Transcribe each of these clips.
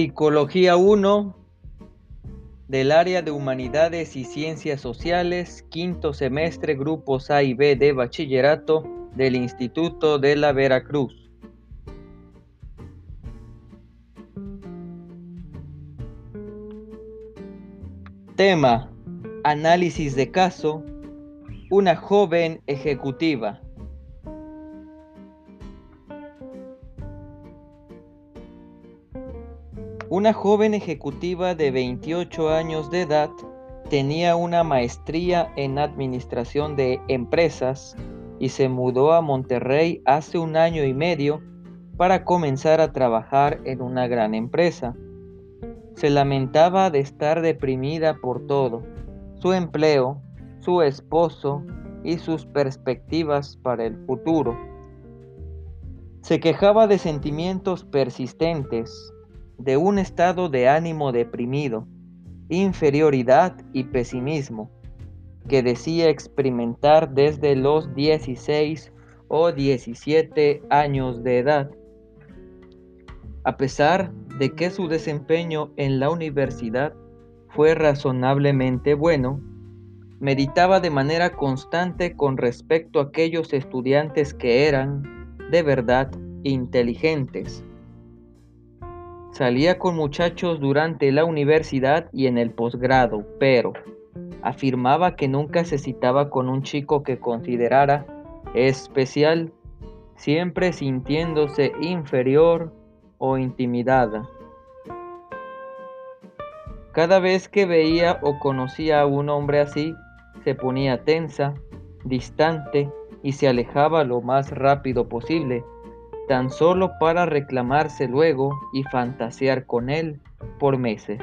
Psicología 1 del área de Humanidades y Ciencias Sociales, quinto semestre, grupos A y B de bachillerato del Instituto de la Veracruz. Tema, análisis de caso, una joven ejecutiva. Una joven ejecutiva de 28 años de edad tenía una maestría en administración de empresas y se mudó a Monterrey hace un año y medio para comenzar a trabajar en una gran empresa. Se lamentaba de estar deprimida por todo, su empleo, su esposo y sus perspectivas para el futuro. Se quejaba de sentimientos persistentes, de un estado de ánimo deprimido, inferioridad y pesimismo que decía experimentar desde los 16 o 17 años de edad. A pesar de que su desempeño en la universidad fue razonablemente bueno, meditaba de manera constante con respecto a aquellos estudiantes que eran, de verdad, inteligentes Salía con muchachos durante la universidad y en el posgrado, pero afirmaba que nunca se citaba con un chico que considerara especial, siempre sintiéndose inferior o intimidada. Cada vez que veía o conocía a un hombre así, se ponía tensa, distante y se alejaba lo más rápido posible tan solo para reclamarse luego y fantasear con él por meses.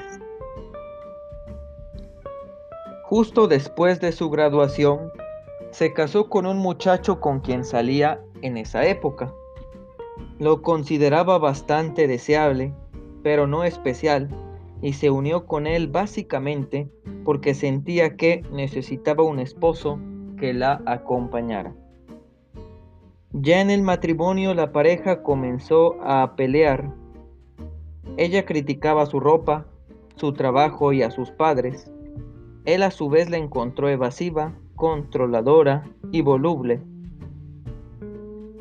Justo después de su graduación, se casó con un muchacho con quien salía en esa época. Lo consideraba bastante deseable, pero no especial, y se unió con él básicamente porque sentía que necesitaba un esposo que la acompañara. Ya en el matrimonio la pareja comenzó a pelear. Ella criticaba su ropa, su trabajo y a sus padres. Él a su vez la encontró evasiva, controladora y voluble.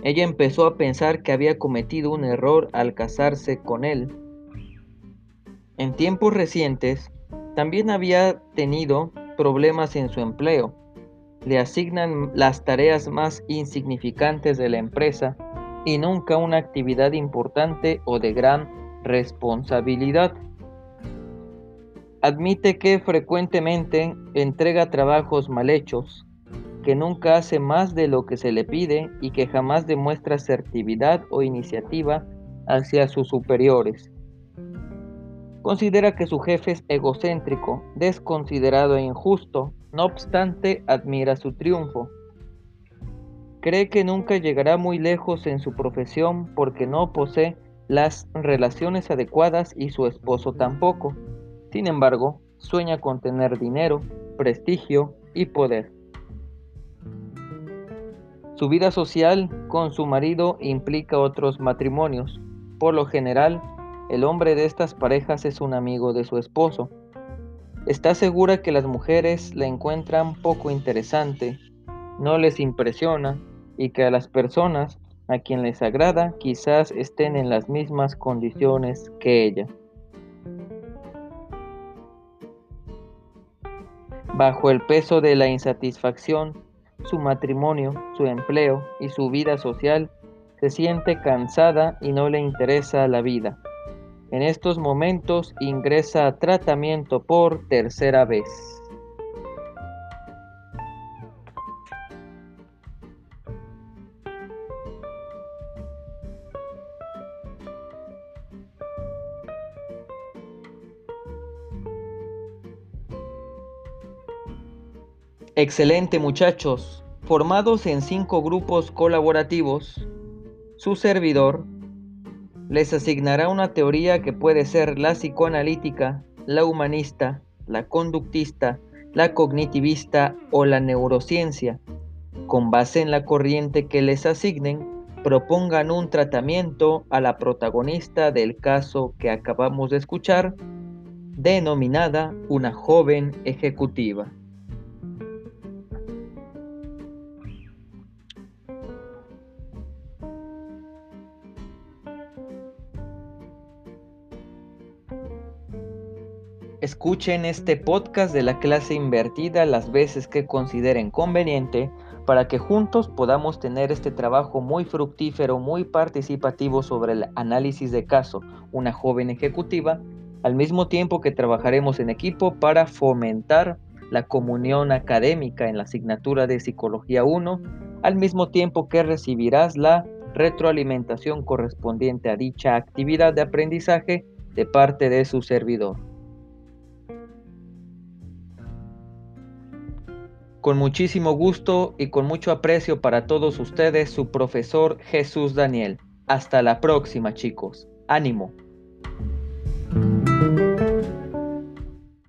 Ella empezó a pensar que había cometido un error al casarse con él. En tiempos recientes, también había tenido problemas en su empleo le asignan las tareas más insignificantes de la empresa y nunca una actividad importante o de gran responsabilidad. Admite que frecuentemente entrega trabajos mal hechos, que nunca hace más de lo que se le pide y que jamás demuestra asertividad o iniciativa hacia sus superiores. Considera que su jefe es egocéntrico, desconsiderado e injusto no obstante, admira su triunfo. Cree que nunca llegará muy lejos en su profesión porque no posee las relaciones adecuadas y su esposo tampoco. Sin embargo, sueña con tener dinero, prestigio y poder. Su vida social con su marido implica otros matrimonios. Por lo general, el hombre de estas parejas es un amigo de su esposo. Está segura que las mujeres la encuentran poco interesante, no les impresiona y que a las personas a quien les agrada quizás estén en las mismas condiciones que ella. Bajo el peso de la insatisfacción, su matrimonio, su empleo y su vida social se siente cansada y no le interesa la vida. En estos momentos ingresa a tratamiento por tercera vez. Excelente muchachos, formados en cinco grupos colaborativos, su servidor les asignará una teoría que puede ser la psicoanalítica, la humanista, la conductista, la cognitivista o la neurociencia. Con base en la corriente que les asignen, propongan un tratamiento a la protagonista del caso que acabamos de escuchar, denominada una joven ejecutiva. Escuchen este podcast de la clase invertida las veces que consideren conveniente para que juntos podamos tener este trabajo muy fructífero, muy participativo sobre el análisis de caso, una joven ejecutiva, al mismo tiempo que trabajaremos en equipo para fomentar la comunión académica en la asignatura de Psicología 1, al mismo tiempo que recibirás la retroalimentación correspondiente a dicha actividad de aprendizaje de parte de su servidor. Con muchísimo gusto y con mucho aprecio para todos ustedes, su profesor Jesús Daniel. Hasta la próxima, chicos. Ánimo.